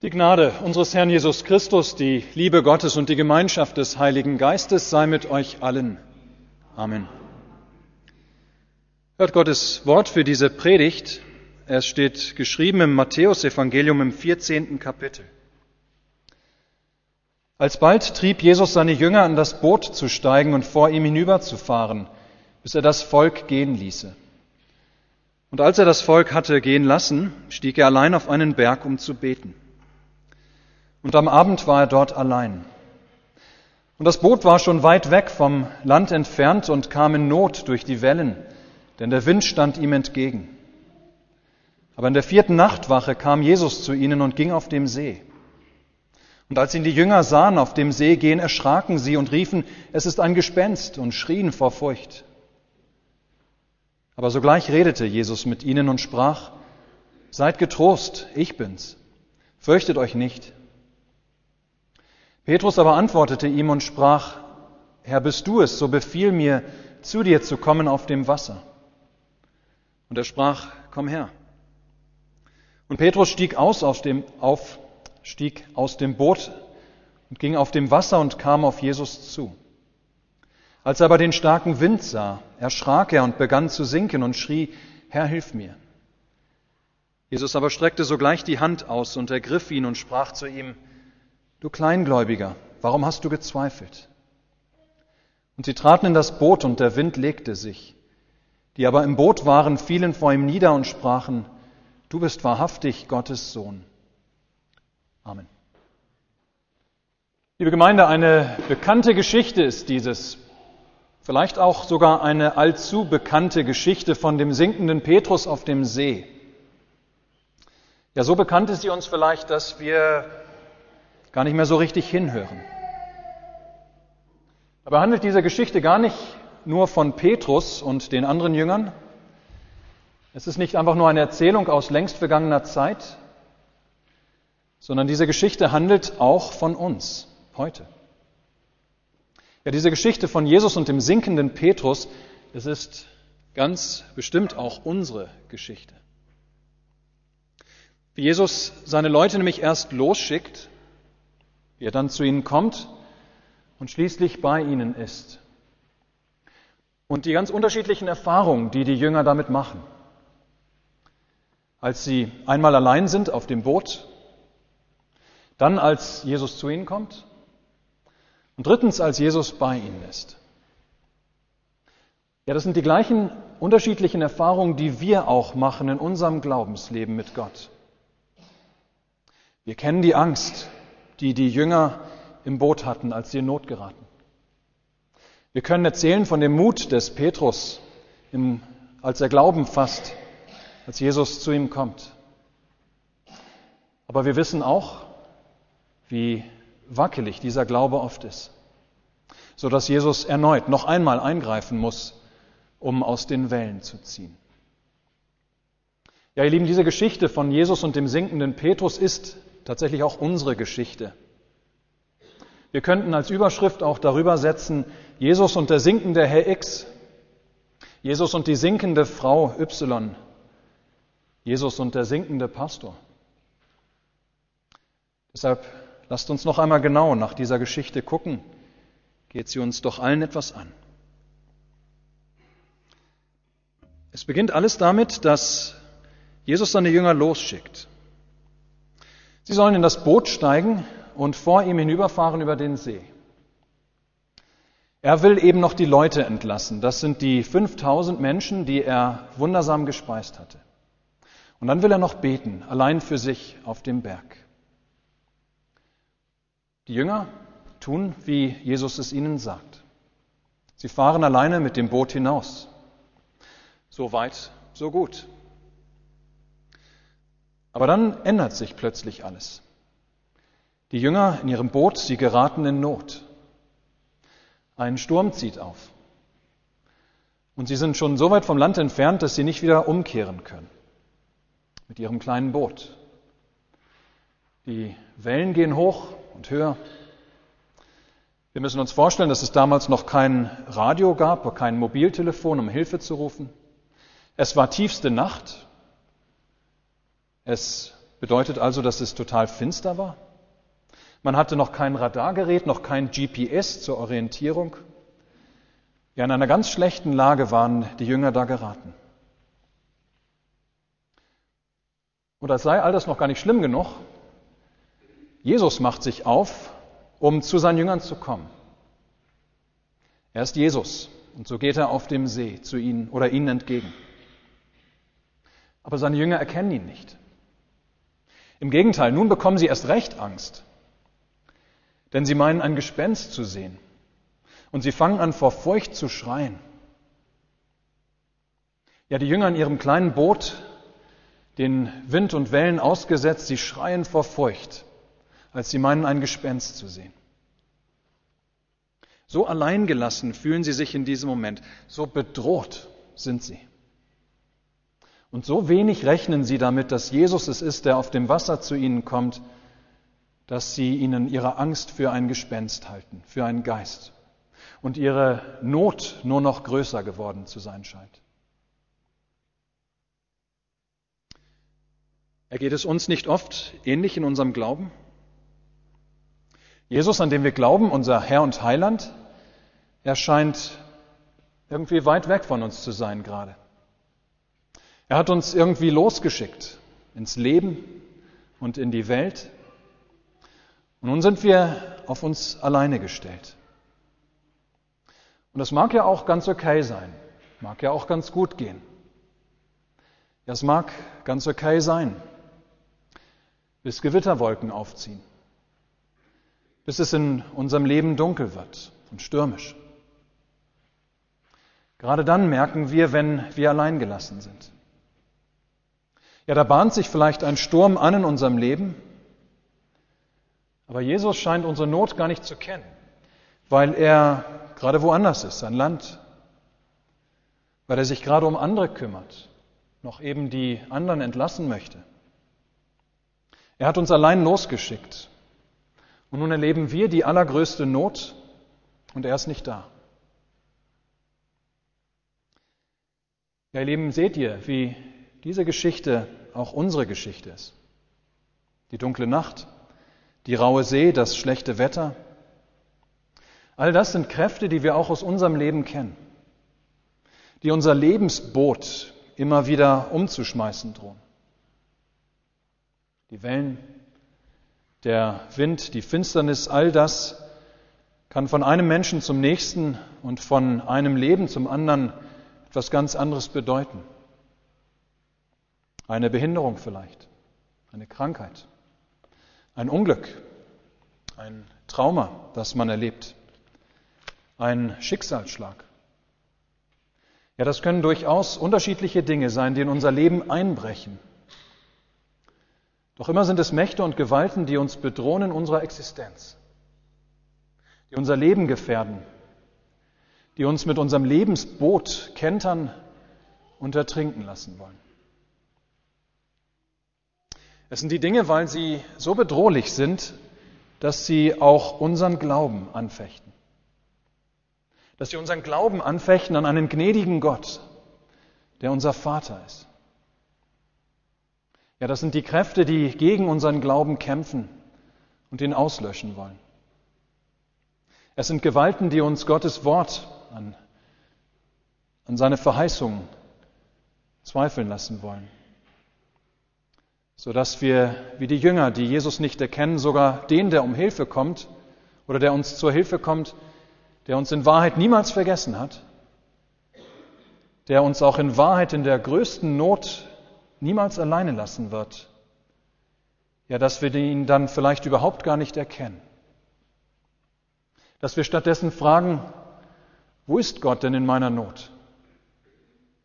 Die Gnade unseres Herrn Jesus Christus, die Liebe Gottes und die Gemeinschaft des Heiligen Geistes sei mit euch allen. Amen. Hört Gottes Wort für diese Predigt. Es steht geschrieben im Matthäusevangelium im 14. Kapitel. Alsbald trieb Jesus seine Jünger an das Boot zu steigen und vor ihm hinüberzufahren, bis er das Volk gehen ließe. Und als er das Volk hatte gehen lassen, stieg er allein auf einen Berg, um zu beten. Und am Abend war er dort allein. Und das Boot war schon weit weg vom Land entfernt und kam in Not durch die Wellen, denn der Wind stand ihm entgegen. Aber in der vierten Nachtwache kam Jesus zu ihnen und ging auf dem See. Und als ihn die Jünger sahen auf dem See gehen, erschraken sie und riefen, es ist ein Gespenst und schrien vor Furcht. Aber sogleich redete Jesus mit ihnen und sprach, Seid getrost, ich bin's, fürchtet euch nicht. Petrus aber antwortete ihm und sprach, Herr, bist du es, so befiehl mir, zu dir zu kommen auf dem Wasser. Und er sprach, komm her. Und Petrus stieg aus, aus dem, auf, stieg aus dem Boot und ging auf dem Wasser und kam auf Jesus zu. Als er aber den starken Wind sah, erschrak er und begann zu sinken und schrie, Herr, hilf mir. Jesus aber streckte sogleich die Hand aus und ergriff ihn und sprach zu ihm, Du Kleingläubiger, warum hast du gezweifelt? Und sie traten in das Boot und der Wind legte sich. Die aber im Boot waren, fielen vor ihm nieder und sprachen, Du bist wahrhaftig Gottes Sohn. Amen. Liebe Gemeinde, eine bekannte Geschichte ist dieses. Vielleicht auch sogar eine allzu bekannte Geschichte von dem sinkenden Petrus auf dem See. Ja, so bekannt ist sie uns vielleicht, dass wir gar nicht mehr so richtig hinhören. Aber handelt diese Geschichte gar nicht nur von Petrus und den anderen Jüngern? Es ist nicht einfach nur eine Erzählung aus längst vergangener Zeit, sondern diese Geschichte handelt auch von uns heute. Ja, diese Geschichte von Jesus und dem sinkenden Petrus, das ist ganz bestimmt auch unsere Geschichte. Wie Jesus seine Leute nämlich erst losschickt, wie er dann zu ihnen kommt und schließlich bei ihnen ist. Und die ganz unterschiedlichen Erfahrungen, die die Jünger damit machen. Als sie einmal allein sind auf dem Boot, dann als Jesus zu ihnen kommt und drittens als Jesus bei ihnen ist. Ja, das sind die gleichen unterschiedlichen Erfahrungen, die wir auch machen in unserem Glaubensleben mit Gott. Wir kennen die Angst, die die Jünger im Boot hatten, als sie in Not geraten. Wir können erzählen von dem Mut des Petrus, im, als er Glauben fasst, als Jesus zu ihm kommt. Aber wir wissen auch, wie wackelig dieser Glaube oft ist, so dass Jesus erneut noch einmal eingreifen muss, um aus den Wellen zu ziehen. Ja, ihr Lieben, diese Geschichte von Jesus und dem sinkenden Petrus ist tatsächlich auch unsere Geschichte. Wir könnten als Überschrift auch darüber setzen, Jesus und der sinkende Herr X, Jesus und die sinkende Frau Y, Jesus und der sinkende Pastor. Deshalb lasst uns noch einmal genau nach dieser Geschichte gucken. Geht sie uns doch allen etwas an. Es beginnt alles damit, dass Jesus seine Jünger losschickt. Sie sollen in das Boot steigen und vor ihm hinüberfahren über den See. Er will eben noch die Leute entlassen. Das sind die 5000 Menschen, die er wundersam gespeist hatte. Und dann will er noch beten, allein für sich auf dem Berg. Die Jünger tun, wie Jesus es ihnen sagt. Sie fahren alleine mit dem Boot hinaus. So weit, so gut. Aber dann ändert sich plötzlich alles. Die Jünger in ihrem Boot, sie geraten in Not. Ein Sturm zieht auf. Und sie sind schon so weit vom Land entfernt, dass sie nicht wieder umkehren können. Mit ihrem kleinen Boot. Die Wellen gehen hoch und höher. Wir müssen uns vorstellen, dass es damals noch kein Radio gab, kein Mobiltelefon, um Hilfe zu rufen. Es war tiefste Nacht es bedeutet also, dass es total finster war. Man hatte noch kein Radargerät, noch kein GPS zur Orientierung. Ja, in einer ganz schlechten Lage waren die Jünger da geraten. Und als sei all das noch gar nicht schlimm genug, Jesus macht sich auf, um zu seinen Jüngern zu kommen. Er ist Jesus und so geht er auf dem See zu ihnen oder ihnen entgegen. Aber seine Jünger erkennen ihn nicht. Im Gegenteil, nun bekommen sie erst recht Angst, denn sie meinen ein Gespenst zu sehen und sie fangen an vor Furcht zu schreien. Ja, die Jünger in ihrem kleinen Boot den Wind und Wellen ausgesetzt, sie schreien vor Furcht, als sie meinen, ein Gespenst zu sehen. So alleingelassen fühlen sie sich in diesem Moment, so bedroht sind sie. Und so wenig rechnen sie damit, dass Jesus es ist, der auf dem Wasser zu ihnen kommt, dass sie ihnen ihre Angst für ein Gespenst halten, für einen Geist und ihre Not nur noch größer geworden zu sein scheint. Ergeht es uns nicht oft ähnlich in unserem Glauben? Jesus, an dem wir glauben, unser Herr und Heiland, er scheint irgendwie weit weg von uns zu sein gerade. Er hat uns irgendwie losgeschickt ins Leben und in die Welt. Und nun sind wir auf uns alleine gestellt. Und das mag ja auch ganz okay sein, mag ja auch ganz gut gehen. Ja, es mag ganz okay sein, bis Gewitterwolken aufziehen, bis es in unserem Leben dunkel wird und stürmisch. Gerade dann merken wir, wenn wir allein gelassen sind. Ja, da bahnt sich vielleicht ein Sturm an in unserem Leben, aber Jesus scheint unsere Not gar nicht zu kennen, weil er gerade woanders ist, ein Land, weil er sich gerade um andere kümmert, noch eben die anderen entlassen möchte. Er hat uns allein losgeschickt. Und nun erleben wir die allergrößte Not und er ist nicht da. Ja, ihr Lieben, seht ihr, wie diese Geschichte auch unsere Geschichte ist. Die dunkle Nacht, die raue See, das schlechte Wetter. All das sind Kräfte, die wir auch aus unserem Leben kennen, die unser Lebensboot immer wieder umzuschmeißen drohen. Die Wellen, der Wind, die Finsternis, all das kann von einem Menschen zum nächsten und von einem Leben zum anderen etwas ganz anderes bedeuten. Eine Behinderung vielleicht, eine Krankheit, ein Unglück, ein Trauma, das man erlebt, ein Schicksalsschlag. Ja, das können durchaus unterschiedliche Dinge sein, die in unser Leben einbrechen. Doch immer sind es Mächte und Gewalten, die uns bedrohen in unserer Existenz, die unser Leben gefährden, die uns mit unserem Lebensboot kentern und ertrinken lassen wollen. Es sind die Dinge, weil sie so bedrohlich sind, dass sie auch unseren Glauben anfechten. Dass sie unseren Glauben anfechten an einen gnädigen Gott, der unser Vater ist. Ja, das sind die Kräfte, die gegen unseren Glauben kämpfen und ihn auslöschen wollen. Es sind Gewalten, die uns Gottes Wort an, an seine Verheißungen zweifeln lassen wollen, sodass wir wie die Jünger, die Jesus nicht erkennen, sogar den, der um Hilfe kommt oder der uns zur Hilfe kommt, der uns in Wahrheit niemals vergessen hat, der uns auch in Wahrheit in der größten Not niemals alleine lassen wird. Ja, dass wir ihn dann vielleicht überhaupt gar nicht erkennen. Dass wir stattdessen fragen, wo ist Gott denn in meiner Not?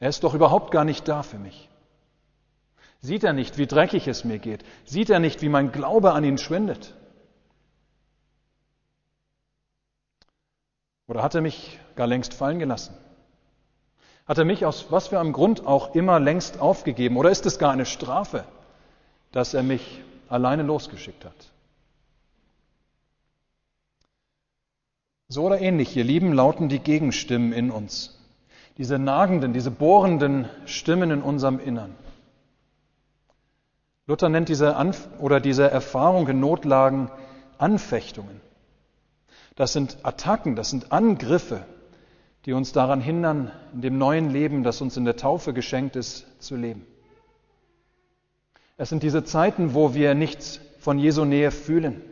Er ist doch überhaupt gar nicht da für mich. Sieht er nicht, wie dreckig es mir geht? Sieht er nicht, wie mein Glaube an ihn schwindet? Oder hat er mich gar längst fallen gelassen? Hat er mich aus was für einem Grund auch immer längst aufgegeben? Oder ist es gar eine Strafe, dass er mich alleine losgeschickt hat? So oder ähnlich, ihr Lieben, lauten die Gegenstimmen in uns. Diese nagenden, diese bohrenden Stimmen in unserem Innern. Luther nennt diese, Anf oder diese Erfahrung in Notlagen Anfechtungen. Das sind Attacken, das sind Angriffe, die uns daran hindern, in dem neuen Leben, das uns in der Taufe geschenkt ist, zu leben. Es sind diese Zeiten, wo wir nichts von Jesu Nähe fühlen.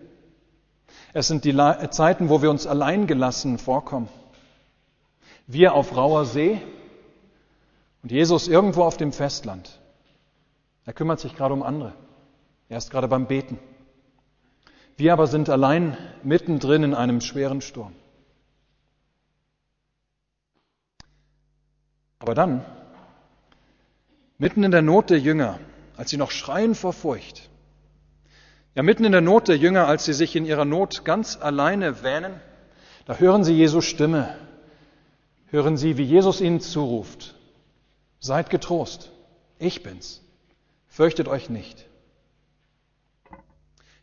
Es sind die Zeiten, wo wir uns alleingelassen vorkommen. Wir auf rauer See und Jesus irgendwo auf dem Festland. Er kümmert sich gerade um andere. Er ist gerade beim Beten. Wir aber sind allein mittendrin in einem schweren Sturm. Aber dann, mitten in der Not der Jünger, als sie noch schreien vor Furcht, ja mitten in der Not der Jünger, als sie sich in ihrer Not ganz alleine wähnen, da hören sie Jesu Stimme, hören sie, wie Jesus ihnen zuruft, seid getrost, ich bin's, fürchtet euch nicht.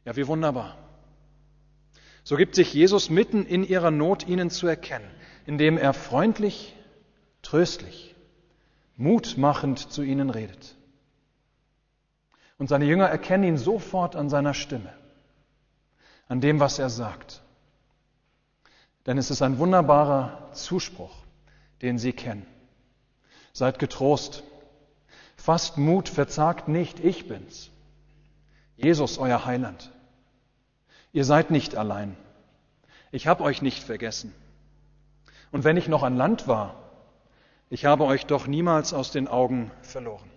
Ja, wie wunderbar. So gibt sich Jesus mitten in ihrer Not ihnen zu erkennen, indem er freundlich, tröstlich, mutmachend zu ihnen redet. Und seine Jünger erkennen ihn sofort an seiner Stimme, an dem, was er sagt. Denn es ist ein wunderbarer Zuspruch, den sie kennen. Seid getrost, fasst Mut, verzagt nicht, ich bin's. Jesus, euer Heiland. Ihr seid nicht allein. Ich habe euch nicht vergessen. Und wenn ich noch an Land war, ich habe euch doch niemals aus den Augen verloren.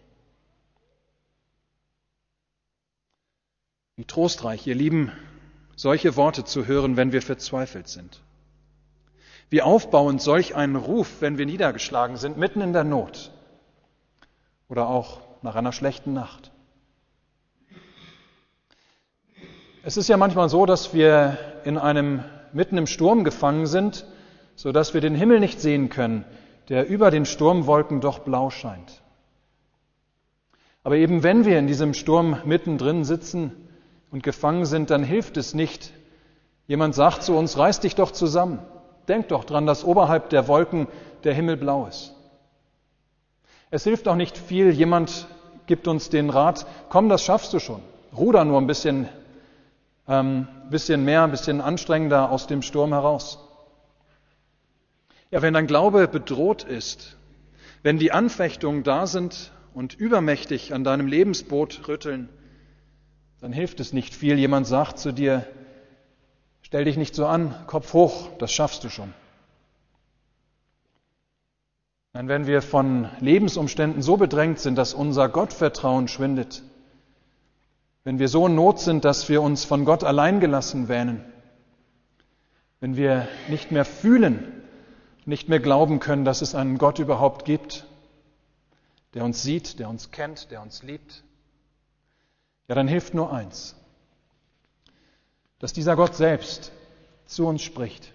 Wie trostreich, ihr Lieben, solche Worte zu hören, wenn wir verzweifelt sind. Wie aufbauend solch ein Ruf, wenn wir niedergeschlagen sind, mitten in der Not oder auch nach einer schlechten Nacht. Es ist ja manchmal so, dass wir in einem mitten im Sturm gefangen sind, so dass wir den Himmel nicht sehen können, der über den Sturmwolken doch blau scheint. Aber eben wenn wir in diesem Sturm mittendrin sitzen und gefangen sind, dann hilft es nicht. Jemand sagt zu uns, reiß dich doch zusammen. Denk doch dran, dass oberhalb der Wolken der Himmel blau ist. Es hilft auch nicht viel, jemand gibt uns den Rat, komm, das schaffst du schon. Ruder nur ein bisschen ähm, bisschen mehr, ein bisschen anstrengender aus dem Sturm heraus. Ja, wenn dein Glaube bedroht ist, wenn die Anfechtungen da sind und übermächtig an deinem Lebensboot rütteln, dann hilft es nicht viel. Jemand sagt zu dir, stell dich nicht so an, Kopf hoch, das schaffst du schon. Nein, wenn wir von Lebensumständen so bedrängt sind, dass unser Gottvertrauen schwindet, wenn wir so in Not sind, dass wir uns von Gott allein gelassen wähnen, wenn wir nicht mehr fühlen, nicht mehr glauben können, dass es einen Gott überhaupt gibt, der uns sieht, der uns kennt, der uns liebt, ja, dann hilft nur eins, dass dieser Gott selbst zu uns spricht,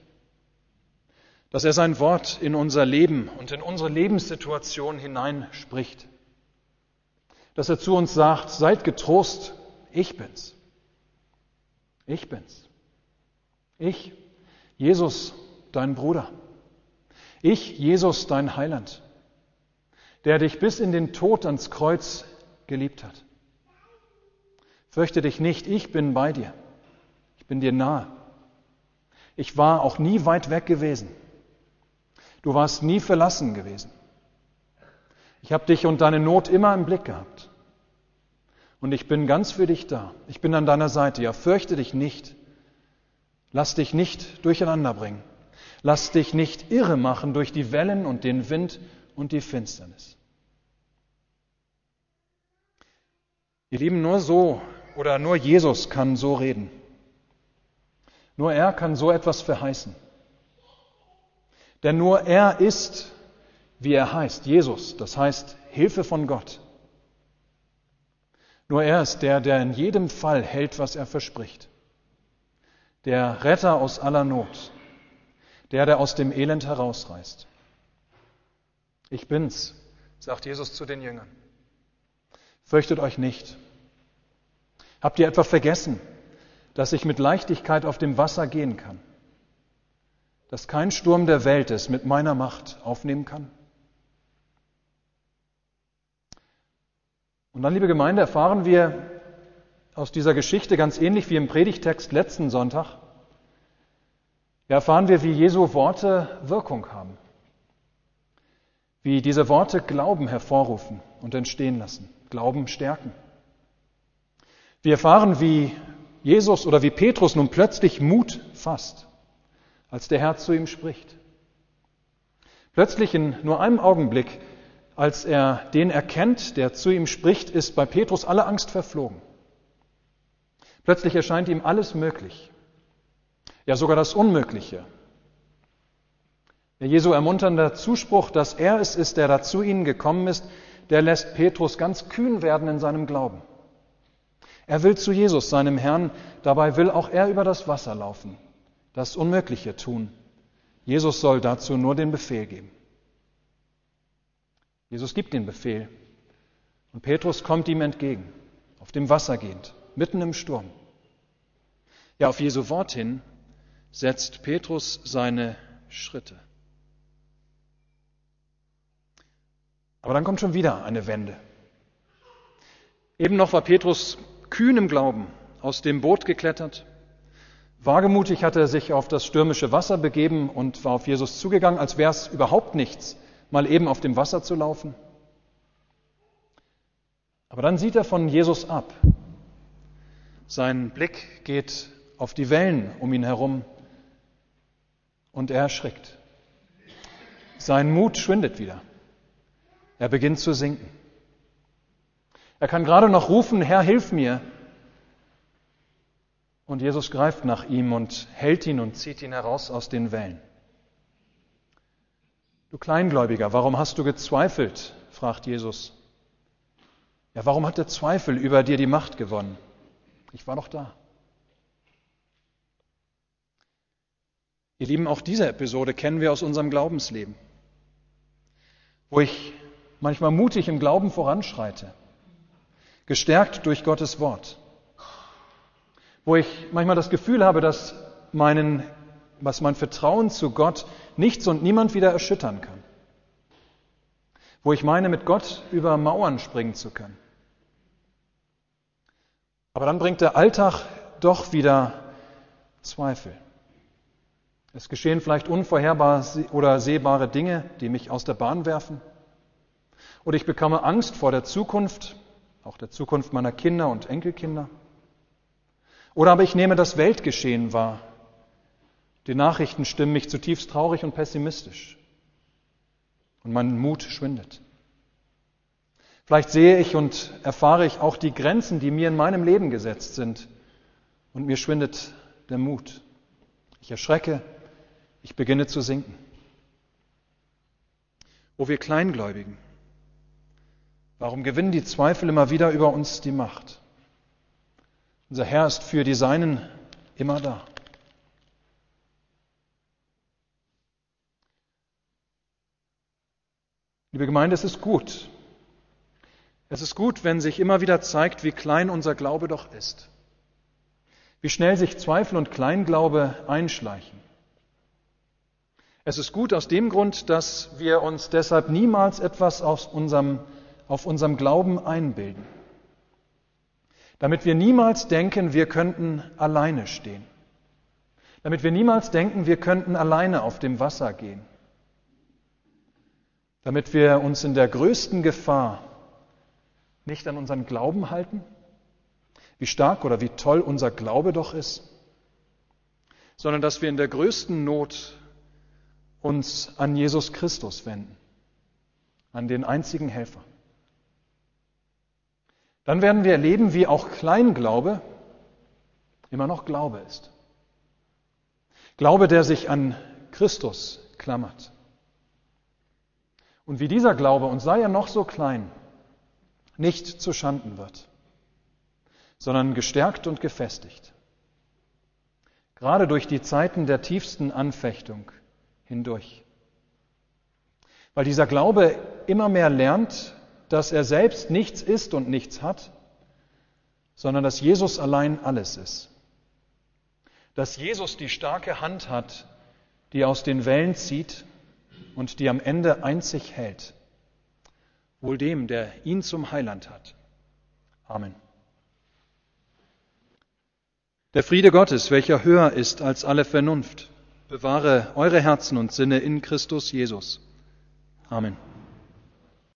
dass er sein Wort in unser Leben und in unsere Lebenssituation hineinspricht, dass er zu uns sagt, seid getrost, ich bin's. Ich bin's. Ich, Jesus, dein Bruder. Ich, Jesus, dein Heiland, der dich bis in den Tod ans Kreuz geliebt hat. Fürchte dich nicht, ich bin bei dir. Ich bin dir nahe. Ich war auch nie weit weg gewesen. Du warst nie verlassen gewesen. Ich habe dich und deine Not immer im Blick gehabt. Und ich bin ganz für dich da. Ich bin an deiner Seite. Ja, fürchte dich nicht. Lass dich nicht durcheinander bringen. Lass dich nicht irre machen durch die Wellen und den Wind und die Finsternis. Ihr Lieben, nur so oder nur Jesus kann so reden. Nur er kann so etwas verheißen. Denn nur er ist, wie er heißt, Jesus, das heißt Hilfe von Gott. Nur er ist der, der in jedem Fall hält, was er verspricht. Der Retter aus aller Not. Der, der aus dem Elend herausreißt. Ich bin's, sagt Jesus zu den Jüngern. Fürchtet euch nicht. Habt ihr etwa vergessen, dass ich mit Leichtigkeit auf dem Wasser gehen kann? Dass kein Sturm der Welt es mit meiner Macht aufnehmen kann? Und dann, liebe Gemeinde, erfahren wir aus dieser Geschichte, ganz ähnlich wie im Predigtext letzten Sonntag, erfahren wir, wie Jesu Worte Wirkung haben, wie diese Worte Glauben hervorrufen und entstehen lassen, Glauben stärken. Wir erfahren, wie Jesus oder wie Petrus nun plötzlich Mut fasst, als der Herr zu ihm spricht. Plötzlich in nur einem Augenblick, als er den erkennt, der zu ihm spricht, ist bei Petrus alle Angst verflogen. Plötzlich erscheint ihm alles möglich, ja sogar das Unmögliche. Der Jesu ermunternder Zuspruch, dass er es ist, der da zu ihnen gekommen ist, der lässt Petrus ganz kühn werden in seinem Glauben. Er will zu Jesus, seinem Herrn, dabei will auch er über das Wasser laufen, das Unmögliche tun. Jesus soll dazu nur den Befehl geben. Jesus gibt den Befehl und Petrus kommt ihm entgegen, auf dem Wasser gehend, mitten im Sturm. Ja, auf Jesu Wort hin setzt Petrus seine Schritte. Aber dann kommt schon wieder eine Wende. Eben noch war Petrus kühn im Glauben aus dem Boot geklettert. Wagemutig hatte er sich auf das stürmische Wasser begeben und war auf Jesus zugegangen, als wäre es überhaupt nichts, mal eben auf dem Wasser zu laufen. Aber dann sieht er von Jesus ab. Sein Blick geht auf die Wellen um ihn herum und er erschrickt. Sein Mut schwindet wieder. Er beginnt zu sinken. Er kann gerade noch rufen, Herr, hilf mir. Und Jesus greift nach ihm und hält ihn und zieht ihn heraus aus den Wellen. Du Kleingläubiger, warum hast du gezweifelt? fragt Jesus. Ja, warum hat der Zweifel über dir die Macht gewonnen? Ich war doch da. Ihr Lieben, auch diese Episode kennen wir aus unserem Glaubensleben, wo ich manchmal mutig im Glauben voranschreite gestärkt durch Gottes Wort. Wo ich manchmal das Gefühl habe, dass meinen, was mein Vertrauen zu Gott nichts und niemand wieder erschüttern kann. Wo ich meine, mit Gott über Mauern springen zu können. Aber dann bringt der Alltag doch wieder Zweifel. Es geschehen vielleicht unvorherbare oder sehbare Dinge, die mich aus der Bahn werfen. Oder ich bekomme Angst vor der Zukunft, auch der Zukunft meiner Kinder und Enkelkinder. Oder aber ich nehme das Weltgeschehen wahr. Die Nachrichten stimmen mich zutiefst traurig und pessimistisch. Und mein Mut schwindet. Vielleicht sehe ich und erfahre ich auch die Grenzen, die mir in meinem Leben gesetzt sind. Und mir schwindet der Mut. Ich erschrecke, ich beginne zu sinken. O wir Kleingläubigen, Warum gewinnen die Zweifel immer wieder über uns die Macht? Unser Herr ist für die Seinen immer da. Liebe Gemeinde, es ist gut. Es ist gut, wenn sich immer wieder zeigt, wie klein unser Glaube doch ist. Wie schnell sich Zweifel und Kleinglaube einschleichen. Es ist gut aus dem Grund, dass wir uns deshalb niemals etwas aus unserem auf unserem Glauben einbilden, damit wir niemals denken, wir könnten alleine stehen, damit wir niemals denken, wir könnten alleine auf dem Wasser gehen, damit wir uns in der größten Gefahr nicht an unseren Glauben halten, wie stark oder wie toll unser Glaube doch ist, sondern dass wir in der größten Not uns an Jesus Christus wenden, an den einzigen Helfer. Dann werden wir erleben, wie auch Kleinglaube immer noch Glaube ist. Glaube, der sich an Christus klammert. Und wie dieser Glaube, und sei er noch so klein, nicht zu Schanden wird, sondern gestärkt und gefestigt. Gerade durch die Zeiten der tiefsten Anfechtung hindurch. Weil dieser Glaube immer mehr lernt, dass er selbst nichts ist und nichts hat, sondern dass Jesus allein alles ist. Dass Jesus die starke Hand hat, die aus den Wellen zieht und die am Ende einzig hält. Wohl dem, der ihn zum Heiland hat. Amen. Der Friede Gottes, welcher höher ist als alle Vernunft, bewahre eure Herzen und Sinne in Christus Jesus. Amen.